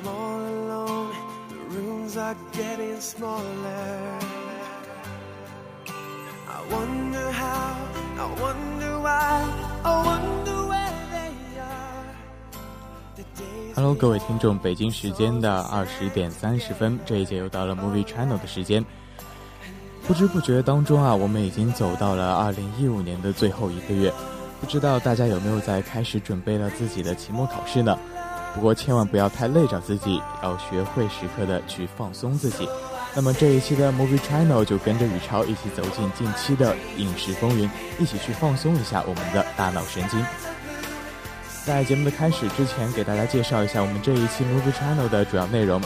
I'm all alone, the rooms are getting smaller. I wonder how, I wonder why, I wonder where they are. Hello，各位听众，北京时间的二十点三十分，这一节又到了 Movie Channel 的时间。不知不觉当中啊，我们已经走到了二零一五年的最后一个月。不知道大家有没有在开始准备了自己的期末考试呢？不过千万不要太累着自己，要学会时刻的去放松自己。那么这一期的 Movie Channel 就跟着宇超一起走进近期的影视风云，一起去放松一下我们的大脑神经。在节目的开始之前，给大家介绍一下我们这一期 Movie Channel 的主要内容。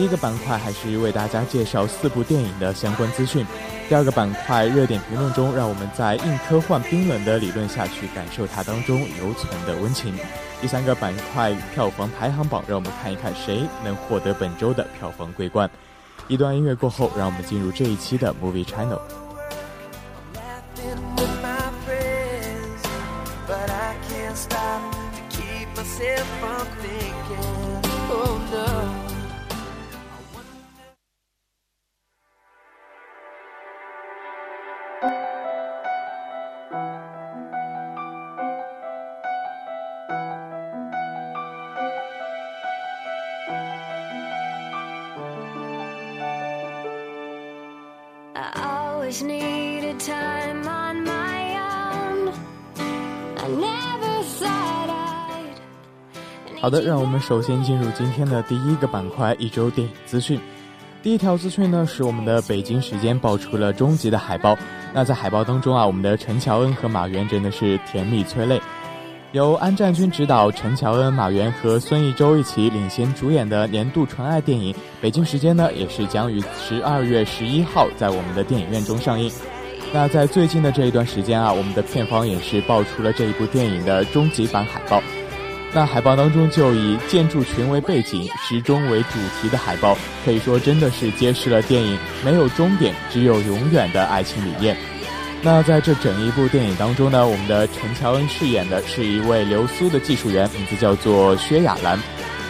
第一个板块还是为大家介绍四部电影的相关资讯。第二个板块热点评论中，让我们在硬科幻冰冷的理论下去感受它当中留存的温情。第三个板块票房排行榜，让我们看一看谁能获得本周的票房桂冠。一段音乐过后，让我们进入这一期的 Movie Channel。好的，让我们首先进入今天的第一个板块——一周电影资讯。第一条资讯呢，是我们的北京时间爆出了终极的海报。那在海报当中啊，我们的陈乔恩和马原真的是甜蜜催泪。由安占军执导，陈乔恩、马原和孙艺洲一起领衔主演的年度纯爱电影，北京时间呢也是将于十二月十一号在我们的电影院中上映。那在最近的这一段时间啊，我们的片方也是爆出了这一部电影的终极版海报。那海报当中就以建筑群为背景，时钟为主题的海报，可以说真的是揭示了电影没有终点，只有永远的爱情理念。那在这整一部电影当中呢，我们的陈乔恩饰演的是一位流苏的技术员，名字叫做薛亚兰。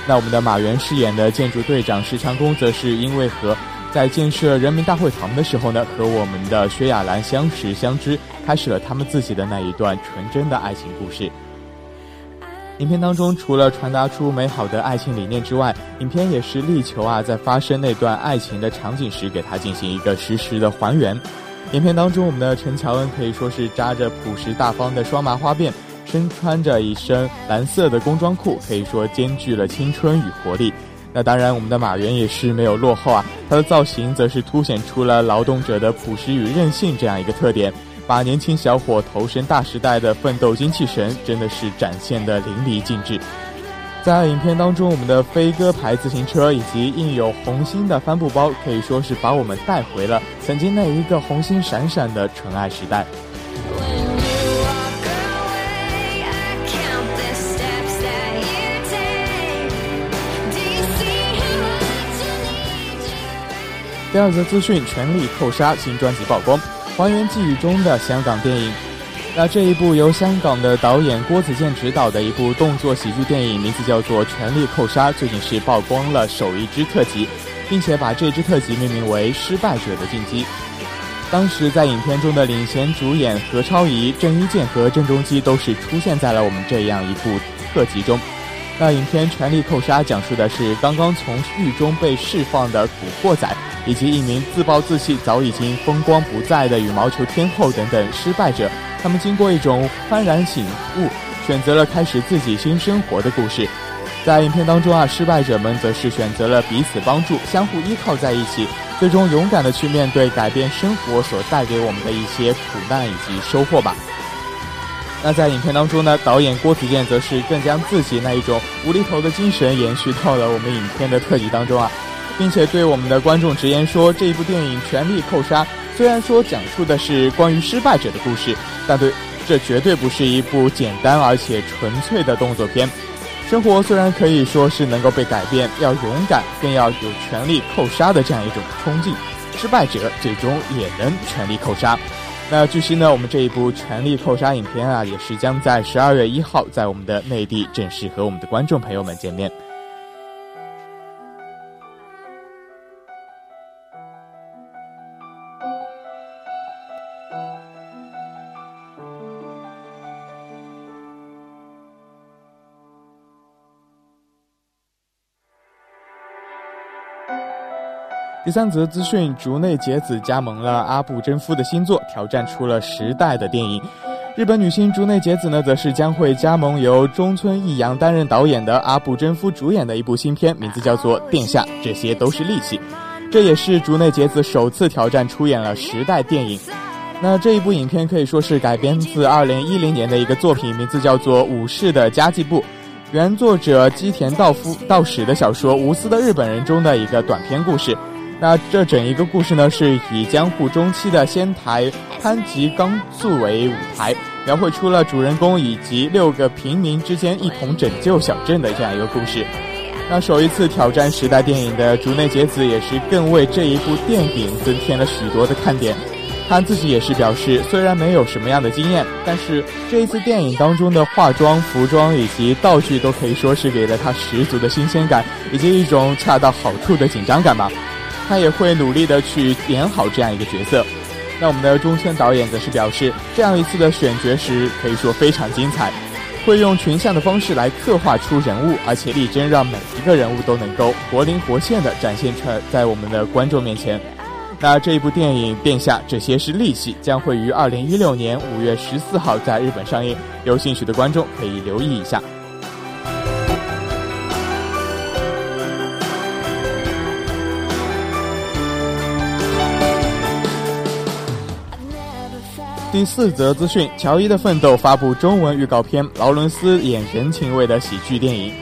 那我们的马原饰演的建筑队长石长工，则是因为和在建设人民大会堂的时候呢，和我们的薛亚兰相识相知，开始了他们自己的那一段纯真的爱情故事。影片当中，除了传达出美好的爱情理念之外，影片也是力求啊，在发生那段爱情的场景时，给它进行一个实时的还原。影片当中，我们的陈乔恩可以说是扎着朴实大方的双麻花辫，身穿着一身蓝色的工装裤，可以说兼具了青春与活力。那当然，我们的马原也是没有落后啊，他的造型则是凸显出了劳动者的朴实与韧性这样一个特点，把年轻小伙投身大时代的奋斗精气神真的是展现的淋漓尽致。在影片当中，我们的飞鸽牌自行车以及印有红心的帆布包，可以说是把我们带回了曾经那一个红心闪闪的纯爱时代。第二则资讯：《全力扣杀》新专辑曝光，还原记忆中的香港电影。那这一部由香港的导演郭子健执导的一部动作喜剧电影，名字叫做《全力扣杀》，最近是曝光了首一支特辑，并且把这支特辑命名为《失败者的进击》。当时在影片中的领衔主演何超仪、郑伊健和郑中基都是出现在了我们这样一部特辑中。那影片《全力扣杀》讲述的是刚刚从狱中被释放的古惑仔，以及一名自暴自弃、早已经风光不再的羽毛球天后等等失败者，他们经过一种幡然醒悟，选择了开始自己新生活的故事。在影片当中啊，失败者们则是选择了彼此帮助，相互依靠在一起，最终勇敢的去面对改变生活所带给我们的一些苦难以及收获吧。那在影片当中呢，导演郭子健则是更将自己那一种无厘头的精神延续到了我们影片的特辑当中啊，并且对我们的观众直言说，这一部电影《全力扣杀》虽然说讲述的是关于失败者的故事，但对这绝对不是一部简单而且纯粹的动作片。生活虽然可以说是能够被改变，要勇敢，更要有全力扣杀的这样一种冲劲。失败者最终也能全力扣杀。那据悉呢，我们这一部全力扣杀影片啊，也是将在十二月一号在我们的内地正式和我们的观众朋友们见面。第三则资讯：竹内结子加盟了阿部真夫的新作，挑战出了时代的电影。日本女星竹内结子呢，则是将会加盟由中村义阳担任导演的阿部真夫主演的一部新片，名字叫做《殿下》，这些都是利器。这也是竹内结子首次挑战出演了时代电影。那这一部影片可以说是改编自2010年的一个作品，名字叫做《武士的家计簿》，原作者基田道夫道史的小说《无私的日本人》中的一个短篇故事。那这整一个故事呢，是以江户中期的仙台潘吉冈作为舞台，描绘出了主人公以及六个平民之间一同拯救小镇的这样一个故事。那首一次挑战时代电影的竹内结子，也是更为这一部电影增添了许多的看点。他自己也是表示，虽然没有什么样的经验，但是这一次电影当中的化妆、服装以及道具，都可以说是给了他十足的新鲜感，以及一种恰到好处的紧张感吧。他也会努力的去演好这样一个角色。那我们的中村导演则是表示，这样一次的选角时可以说非常精彩，会用群像的方式来刻画出人物，而且力争让每一个人物都能够活灵活现的展现出来在我们的观众面前。那这一部电影《殿下》这些是利器，将会于二零一六年五月十四号在日本上映，有兴趣的观众可以留意一下。第四则资讯：乔伊的奋斗发布中文预告片，劳伦斯演人情味的喜剧电影。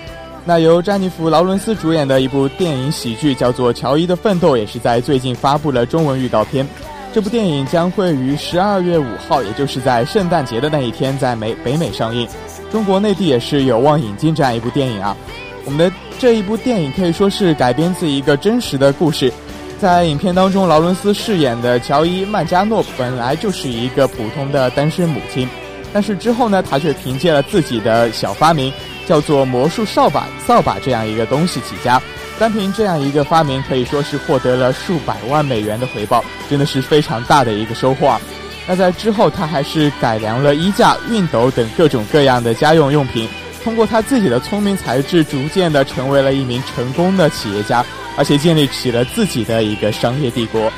那由詹妮弗·劳伦斯主演的一部电影喜剧叫做《乔伊的奋斗》，也是在最近发布了中文预告片。这部电影将会于十二月五号，也就是在圣诞节的那一天，在美北美上映。中国内地也是有望引进这样一部电影啊。我们的这一部电影可以说是改编自一个真实的故事。在影片当中，劳伦斯饰演的乔伊·曼加诺本来就是一个普通的单身母亲，但是之后呢，他却凭借了自己的小发明，叫做魔术扫把扫把这样一个东西起家。单凭这样一个发明，可以说是获得了数百万美元的回报，真的是非常大的一个收获。那在之后，他还是改良了衣架、熨斗等各种各样的家用用品，通过他自己的聪明才智，逐渐的成为了一名成功的企业家。而且建立起了自己的一个商业帝国。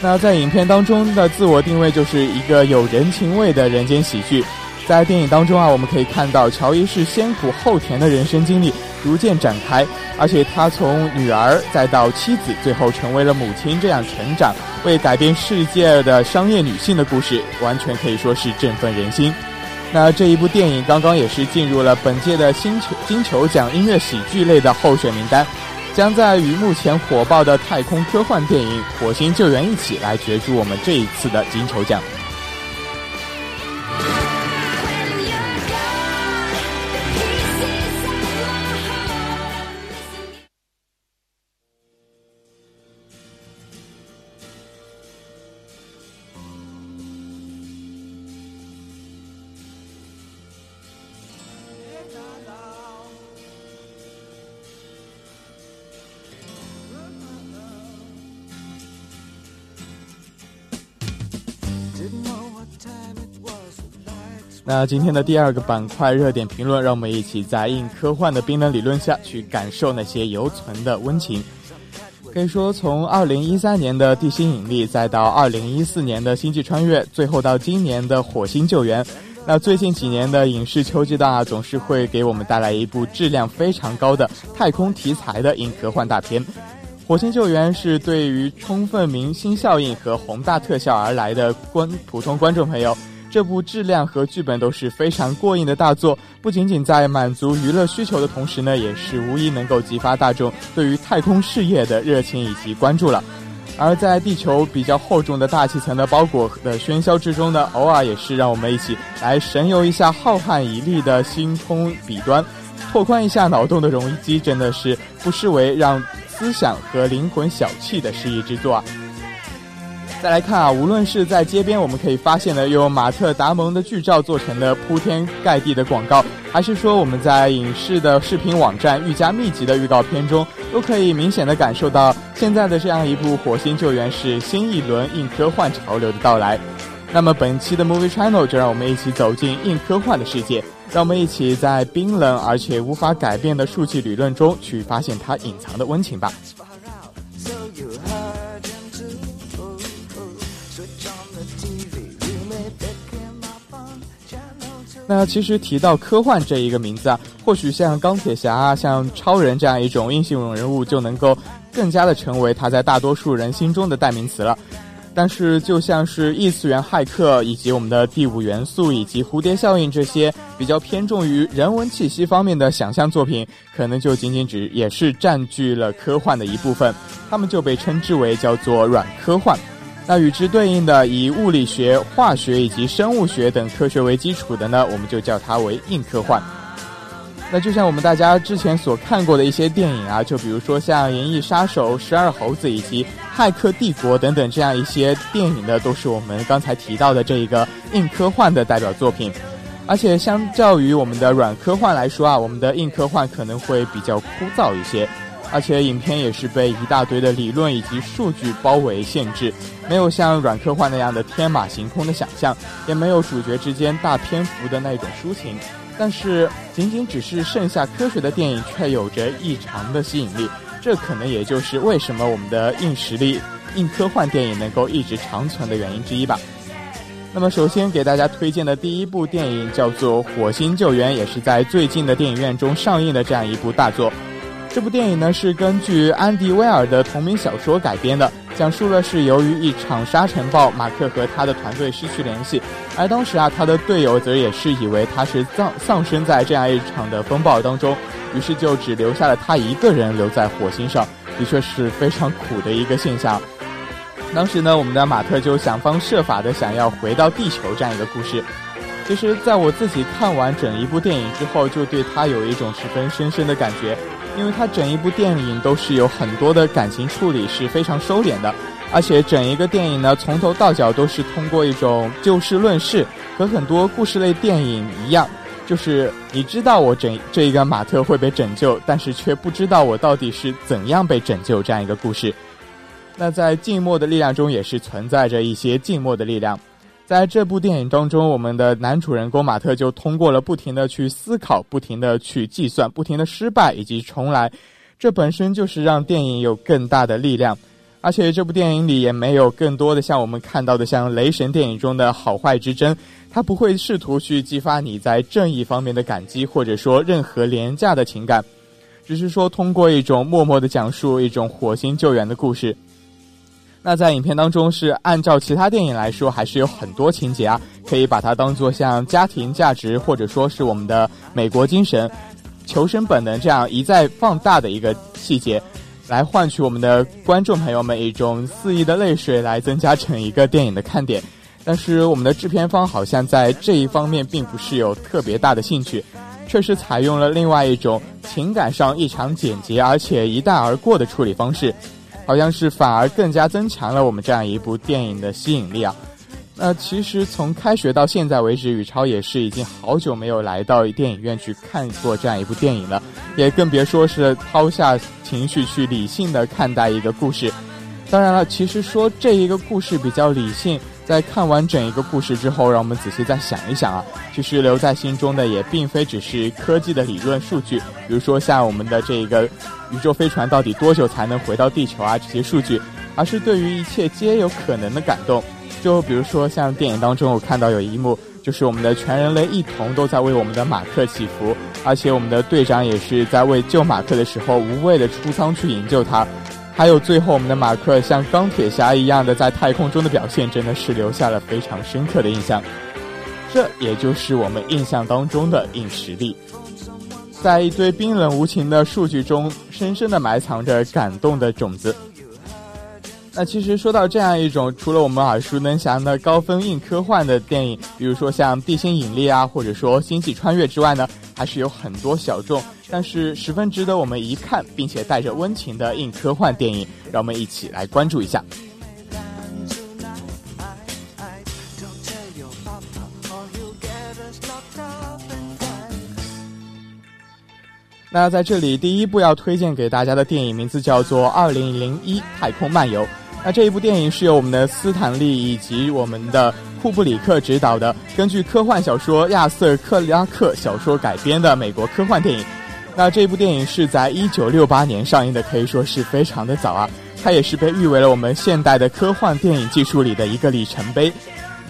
那在影片当中的自我定位就是一个有人情味的人间喜剧。在电影当中啊，我们可以看到乔伊是先苦后甜的人生经历逐渐展开，而且他从女儿再到妻子，最后成为了母亲这样成长，为改变世界的商业女性的故事，完全可以说是振奋人心。那这一部电影刚刚也是进入了本届的星球金球奖音乐喜剧类的候选名单。将在与目前火爆的太空科幻电影《火星救援》一起来角逐我们这一次的金球奖。那今天的第二个板块热点评论，让我们一起在硬科幻的冰冷理论下去感受那些犹存的温情。可以说，从二零一三年的地心引力，再到二零一四年的星际穿越，最后到今年的火星救援，那最近几年的影视秋季档啊，总是会给我们带来一部质量非常高的太空题材的硬科幻大片。《火星救援》是对于充分明星效应和宏大特效而来的观普通观众朋友。这部质量和剧本都是非常过硬的大作，不仅仅在满足娱乐需求的同时呢，也是无疑能够激发大众对于太空事业的热情以及关注了。而在地球比较厚重的大气层的包裹的喧嚣之中呢，偶尔也是让我们一起来神游一下浩瀚一粒的星空彼端，拓宽一下脑洞的容易机，真的是不失为让思想和灵魂小憩的诗意之作啊。再来看啊，无论是在街边我们可以发现的用马特·达蒙的剧照做成的铺天盖地的广告，还是说我们在影视的视频网站愈加密集的预告片中，都可以明显的感受到现在的这样一部《火星救援》是新一轮硬科幻潮流的到来。那么本期的 Movie Channel 就让我们一起走进硬科幻的世界，让我们一起在冰冷而且无法改变的数据理论中去发现它隐藏的温情吧。那其实提到科幻这一个名字啊，或许像钢铁侠啊、像超人这样一种英雄人物就能够更加的成为他在大多数人心中的代名词了。但是，就像是异次元骇客以及我们的第五元素以及蝴蝶效应这些比较偏重于人文气息方面的想象作品，可能就仅仅只也是占据了科幻的一部分，他们就被称之为叫做软科幻。那与之对应的，以物理学、化学以及生物学等科学为基础的呢，我们就叫它为硬科幻。那就像我们大家之前所看过的一些电影啊，就比如说像《银翼杀手》《十二猴子》以及《骇客帝国》等等这样一些电影呢，都是我们刚才提到的这一个硬科幻的代表作品。而且相较于我们的软科幻来说啊，我们的硬科幻可能会比较枯燥一些。而且影片也是被一大堆的理论以及数据包围限制，没有像软科幻那样的天马行空的想象，也没有主角之间大篇幅的那种抒情。但是，仅仅只是剩下科学的电影，却有着异常的吸引力。这可能也就是为什么我们的硬实力、硬科幻电影能够一直长存的原因之一吧。那么，首先给大家推荐的第一部电影叫做《火星救援》，也是在最近的电影院中上映的这样一部大作。这部电影呢是根据安迪·威尔的同名小说改编的，讲述了是由于一场沙尘暴，马克和他的团队失去联系，而当时啊，他的队友则也是以为他是葬丧生在这样一场的风暴当中，于是就只留下了他一个人留在火星上，的确是非常苦的一个现象。当时呢，我们的马特就想方设法的想要回到地球这样一个故事。其实，在我自己看完整一部电影之后，就对他有一种十分深深的感觉。因为它整一部电影都是有很多的感情处理是非常收敛的，而且整一个电影呢从头到脚都是通过一种就事论事，和很多故事类电影一样，就是你知道我整这一个马特会被拯救，但是却不知道我到底是怎样被拯救这样一个故事。那在静默的力量中也是存在着一些静默的力量。在这部电影当中，我们的男主人公马特就通过了不停的去思考、不停的去计算、不停的失败以及重来，这本身就是让电影有更大的力量。而且这部电影里也没有更多的像我们看到的像雷神电影中的好坏之争，它不会试图去激发你在正义方面的感激，或者说任何廉价的情感，只是说通过一种默默的讲述一种火星救援的故事。那在影片当中是按照其他电影来说，还是有很多情节啊，可以把它当做像家庭价值，或者说是我们的美国精神、求生本能这样一再放大的一个细节，来换取我们的观众朋友们一种肆意的泪水，来增加整一个电影的看点。但是我们的制片方好像在这一方面并不是有特别大的兴趣，确实采用了另外一种情感上异常简洁而且一带而过的处理方式。好像是反而更加增强了我们这样一部电影的吸引力啊。那其实从开学到现在为止，宇超也是已经好久没有来到电影院去看过这样一部电影了，也更别说是抛下情绪去理性的看待一个故事。当然了，其实说这一个故事比较理性，在看完整一个故事之后，让我们仔细再想一想啊，其实留在心中的也并非只是科技的理论数据，比如说像我们的这个宇宙飞船到底多久才能回到地球啊这些数据，而是对于一切皆有可能的感动。就比如说像电影当中，我看到有一幕，就是我们的全人类一同都在为我们的马克祈福，而且我们的队长也是在为救马克的时候无畏的出舱去营救他。还有最后我们的马克像钢铁侠一样的在太空中的表现，真的是留下了非常深刻的印象。这也就是我们印象当中的硬实力，在一堆冰冷无情的数据中，深深的埋藏着感动的种子。那其实说到这样一种除了我们耳熟能详的高分硬科幻的电影，比如说像《地心引力》啊，或者说《星际穿越》之外呢，还是有很多小众但是十分值得我们一看，并且带着温情的硬科幻电影，让我们一起来关注一下。那在这里，第一部要推荐给大家的电影名字叫做《二零零一太空漫游》。那这一部电影是由我们的斯坦利以及我们的库布里克执导的，根据科幻小说亚瑟克拉克小说改编的美国科幻电影。那这部电影是在一九六八年上映的，可以说是非常的早啊。它也是被誉为了我们现代的科幻电影技术里的一个里程碑。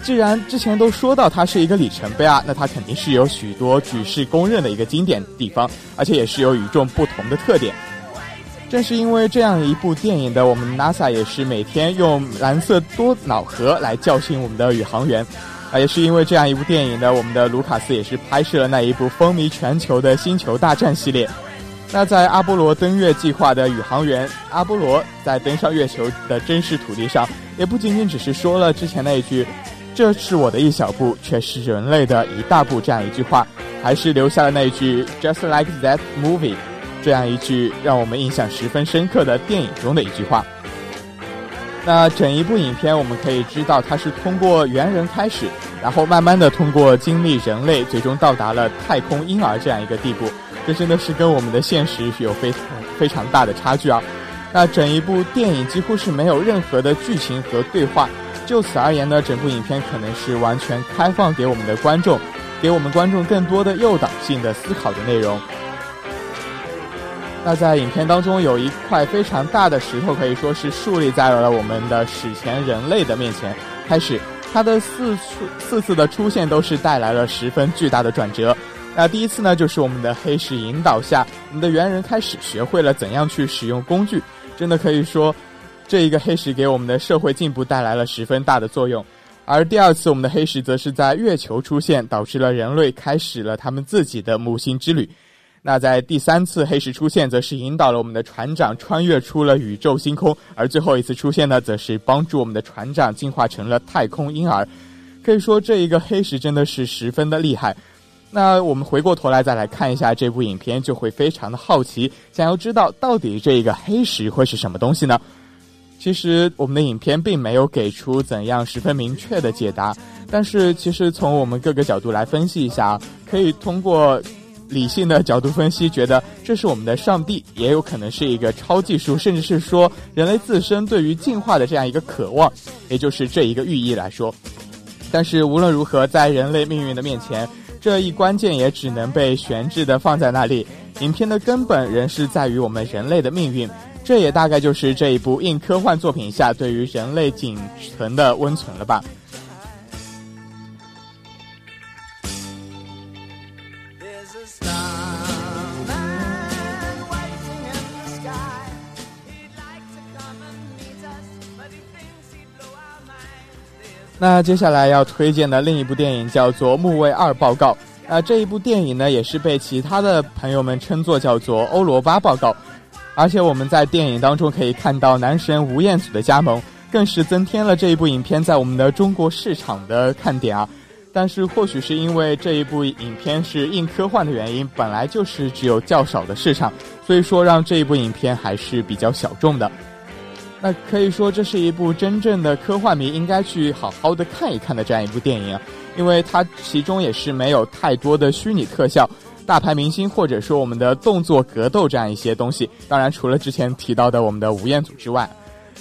既然之前都说到它是一个里程碑啊，那它肯定是有许多举世公认的一个经典地方，而且也是有与众不同的特点。正是因为这样一部电影的，我们 NASA 也是每天用蓝色多瑙河来叫醒我们的宇航员，啊，也是因为这样一部电影呢，我们的卢卡斯也是拍摄了那一部风靡全球的《星球大战》系列。那在阿波罗登月计划的宇航员阿波罗在登上月球的真实土地上，也不仅仅只是说了之前那一句。这是我的一小步，却是人类的一大步。这样一句话，还是留下了那一句 “Just like that movie”，这样一句让我们印象十分深刻的电影中的一句话。那整一部影片，我们可以知道，它是通过猿人开始，然后慢慢的通过经历人类，最终到达了太空婴儿这样一个地步。这真的是跟我们的现实有非常非常大的差距啊！那整一部电影几乎是没有任何的剧情和对话。就此而言呢，整部影片可能是完全开放给我们的观众，给我们观众更多的诱导性的思考的内容。那在影片当中有一块非常大的石头，可以说是树立在了我们的史前人类的面前。开始，它的四次四次的出现都是带来了十分巨大的转折。那第一次呢，就是我们的黑石引导下，我们的猿人开始学会了怎样去使用工具，真的可以说。这一个黑石给我们的社会进步带来了十分大的作用，而第二次我们的黑石则是在月球出现，导致了人类开始了他们自己的木星之旅。那在第三次黑石出现，则是引导了我们的船长穿越出了宇宙星空，而最后一次出现呢，则是帮助我们的船长进化成了太空婴儿。可以说，这一个黑石真的是十分的厉害。那我们回过头来再来看一下这部影片，就会非常的好奇，想要知道到底这一个黑石会是什么东西呢？其实我们的影片并没有给出怎样十分明确的解答，但是其实从我们各个角度来分析一下，可以通过理性的角度分析，觉得这是我们的上帝，也有可能是一个超技术，甚至是说人类自身对于进化的这样一个渴望，也就是这一个寓意来说。但是无论如何，在人类命运的面前，这一关键也只能被悬置的放在那里。影片的根本仍是在于我们人类的命运。这也大概就是这一部硬科幻作品下对于人类仅存的温存了吧。那接下来要推荐的另一部电影叫做《木卫二报告》。那这一部电影呢，也是被其他的朋友们称作叫做《欧罗巴报告》。而且我们在电影当中可以看到男神吴彦祖的加盟，更是增添了这一部影片在我们的中国市场的看点啊。但是或许是因为这一部影片是硬科幻的原因，本来就是只有较少的市场，所以说让这一部影片还是比较小众的。那可以说这是一部真正的科幻迷应该去好好的看一看的这样一部电影，因为它其中也是没有太多的虚拟特效。大牌明星，或者说我们的动作格斗这样一些东西，当然除了之前提到的我们的吴彦祖之外，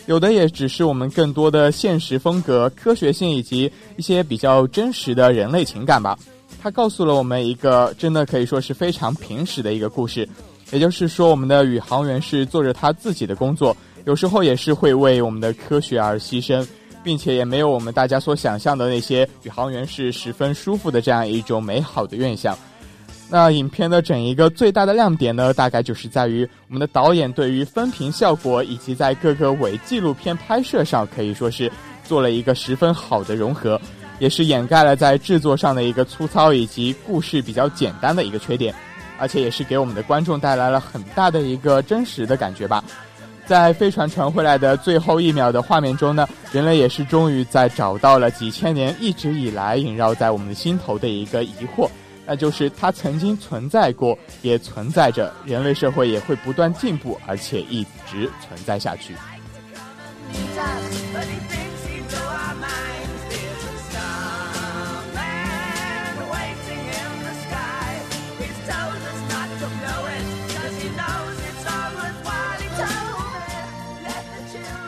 有的也只是我们更多的现实风格、科学性以及一些比较真实的人类情感吧。它告诉了我们一个真的可以说是非常平实的一个故事，也就是说，我们的宇航员是做着他自己的工作，有时候也是会为我们的科学而牺牲。并且也没有我们大家所想象的那些宇航员是十分舒服的这样一种美好的愿想。那影片的整一个最大的亮点呢，大概就是在于我们的导演对于分屏效果以及在各个伪纪录片拍摄上，可以说是做了一个十分好的融合，也是掩盖了在制作上的一个粗糙以及故事比较简单的一个缺点，而且也是给我们的观众带来了很大的一个真实的感觉吧。在飞船传回来的最后一秒的画面中呢，人类也是终于在找到了几千年一直以来萦绕在我们的心头的一个疑惑。那就是它曾经存在过，也存在着，人类社会也会不断进步，而且一直存在下去。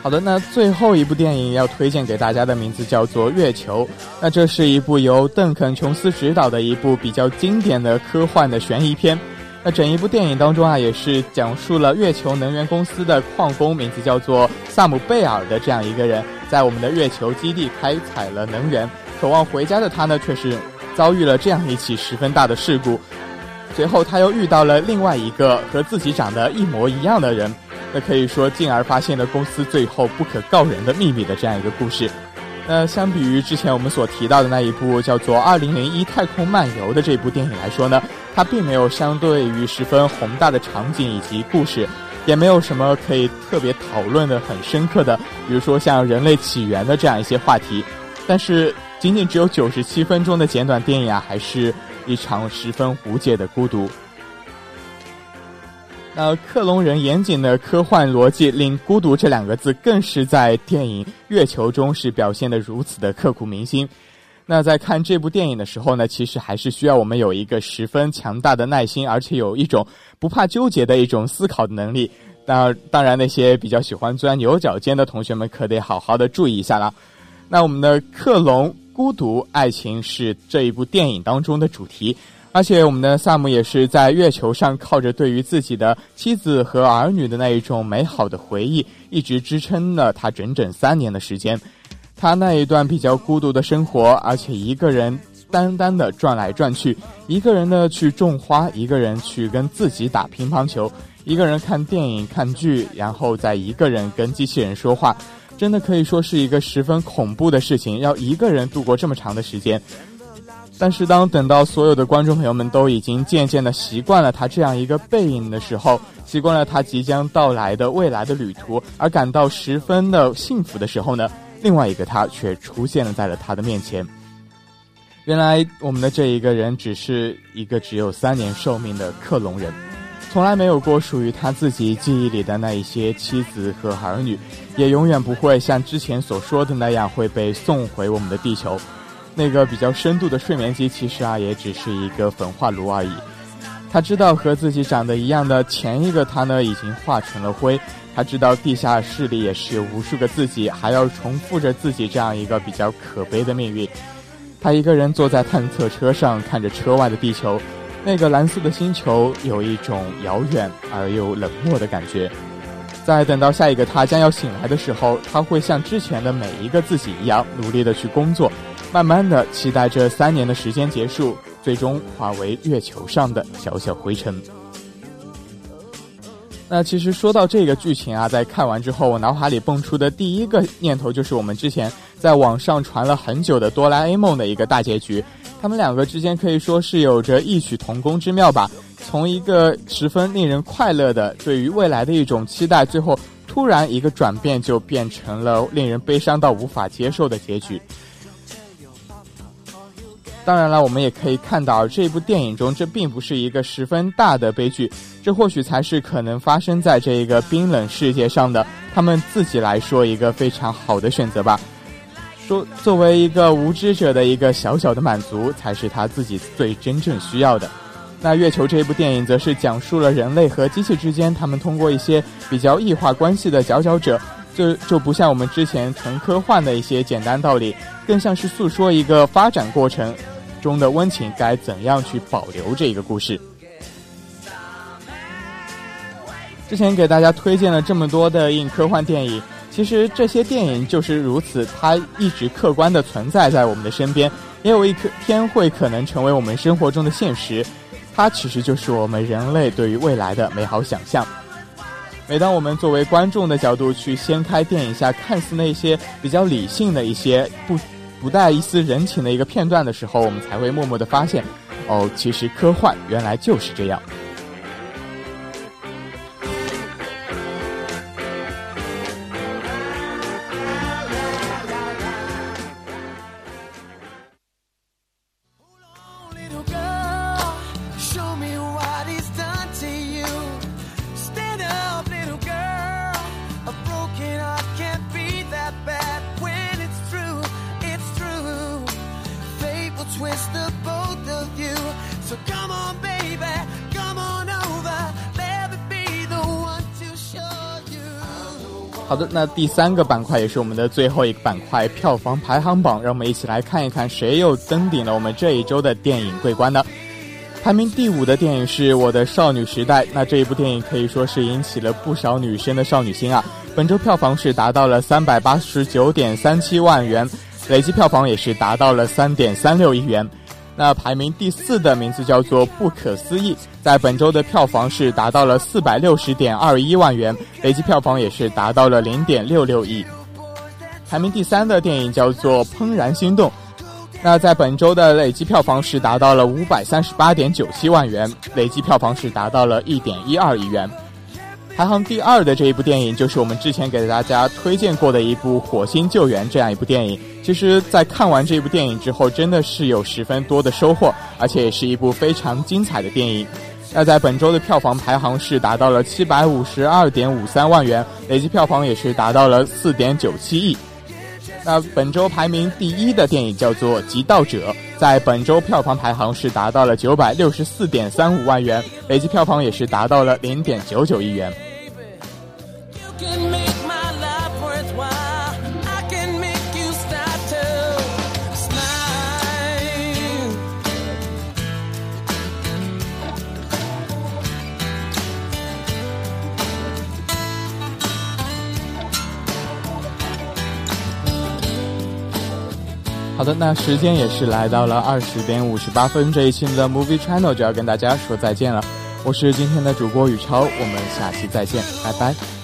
好的，那最后一部电影要推荐给大家的名字叫做《月球》。那这是一部由邓肯·琼斯执导的一部比较经典的科幻的悬疑片。那整一部电影当中啊，也是讲述了月球能源公司的矿工，名字叫做萨姆·贝尔的这样一个人，在我们的月球基地开采了能源，渴望回家的他呢，却是遭遇了这样一起十分大的事故。随后他又遇到了另外一个和自己长得一模一样的人，那可以说进而发现了公司最后不可告人的秘密的这样一个故事。那相比于之前我们所提到的那一部叫做《二零零一太空漫游》的这部电影来说呢，它并没有相对于十分宏大的场景以及故事，也没有什么可以特别讨论的很深刻的，比如说像人类起源的这样一些话题。但是仅仅只有九十七分钟的简短电影啊，还是一场十分无解的孤独。那克隆人严谨的科幻逻辑，令“孤独”这两个字更是在电影《月球》中是表现得如此的刻骨铭心。那在看这部电影的时候呢，其实还是需要我们有一个十分强大的耐心，而且有一种不怕纠结的一种思考的能力。那当然，那些比较喜欢钻牛角尖的同学们可得好好的注意一下了。那我们的克隆、孤独、爱情是这一部电影当中的主题。而且我们的萨姆也是在月球上靠着对于自己的妻子和儿女的那一种美好的回忆，一直支撑了他整整三年的时间。他那一段比较孤独的生活，而且一个人单单的转来转去，一个人呢去种花，一个人去跟自己打乒乓球，一个人看电影看剧，然后再一个人跟机器人说话，真的可以说是一个十分恐怖的事情，要一个人度过这么长的时间。但是当等到所有的观众朋友们都已经渐渐的习惯了他这样一个背影的时候，习惯了他即将到来的未来的旅途，而感到十分的幸福的时候呢，另外一个他却出现了在了他的面前。原来我们的这一个人只是一个只有三年寿命的克隆人，从来没有过属于他自己记忆里的那一些妻子和儿女，也永远不会像之前所说的那样会被送回我们的地球。那个比较深度的睡眠机，其实啊，也只是一个焚化炉而已。他知道和自己长得一样的前一个他呢，已经化成了灰。他知道地下室里也是有无数个自己，还要重复着自己这样一个比较可悲的命运。他一个人坐在探测车上，看着车外的地球，那个蓝色的星球有一种遥远而又冷漠的感觉。在等到下一个他将要醒来的时候，他会像之前的每一个自己一样，努力的去工作。慢慢的期待这三年的时间结束，最终化为月球上的小小灰尘。那其实说到这个剧情啊，在看完之后，我脑海里蹦出的第一个念头就是我们之前在网上传了很久的哆啦 A 梦的一个大结局。他们两个之间可以说是有着异曲同工之妙吧。从一个十分令人快乐的对于未来的一种期待，最后突然一个转变，就变成了令人悲伤到无法接受的结局。当然了，我们也可以看到这部电影中，这并不是一个十分大的悲剧，这或许才是可能发生在这一个冰冷世界上的他们自己来说一个非常好的选择吧。说作为一个无知者的一个小小的满足，才是他自己最真正需要的。那《月球》这部电影，则是讲述了人类和机器之间，他们通过一些比较异化关系的佼佼者，就就不像我们之前纯科幻的一些简单道理，更像是诉说一个发展过程。中的温情该怎样去保留这个故事？之前给大家推荐了这么多的硬科幻电影，其实这些电影就是如此，它一直客观的存在在我们的身边，也有一天会可能成为我们生活中的现实。它其实就是我们人类对于未来的美好想象。每当我们作为观众的角度去掀开电影下看似那些比较理性的一些不古代一丝人情的一个片段的时候，我们才会默默的发现，哦，其实科幻原来就是这样。那第三个板块也是我们的最后一个板块——票房排行榜。让我们一起来看一看，谁又登顶了我们这一周的电影桂冠呢？排名第五的电影是《我的少女时代》。那这一部电影可以说是引起了不少女生的少女心啊！本周票房是达到了三百八十九点三七万元，累计票房也是达到了三点三六亿元。那排名第四的名字叫做《不可思议》，在本周的票房是达到了四百六十点二一万元，累计票房也是达到了零点六六亿。排名第三的电影叫做《怦然心动》，那在本周的累计票房是达到了五百三十八点九七万元，累计票房是达到了一点一二亿元。排行第二的这一部电影就是我们之前给大家推荐过的一部《火星救援》这样一部电影。其实，在看完这部电影之后，真的是有十分多的收获，而且也是一部非常精彩的电影。那在本周的票房排行是达到了七百五十二点五三万元，累计票房也是达到了四点九七亿。那本周排名第一的电影叫做《极道者》，在本周票房排行是达到了九百六十四点三五万元，累计票房也是达到了零点九九亿元。好的，那时间也是来到了二十点五十八分，这一期的 Movie Channel 就要跟大家说再见了。我是今天的主播宇超，我们下期再见，拜拜。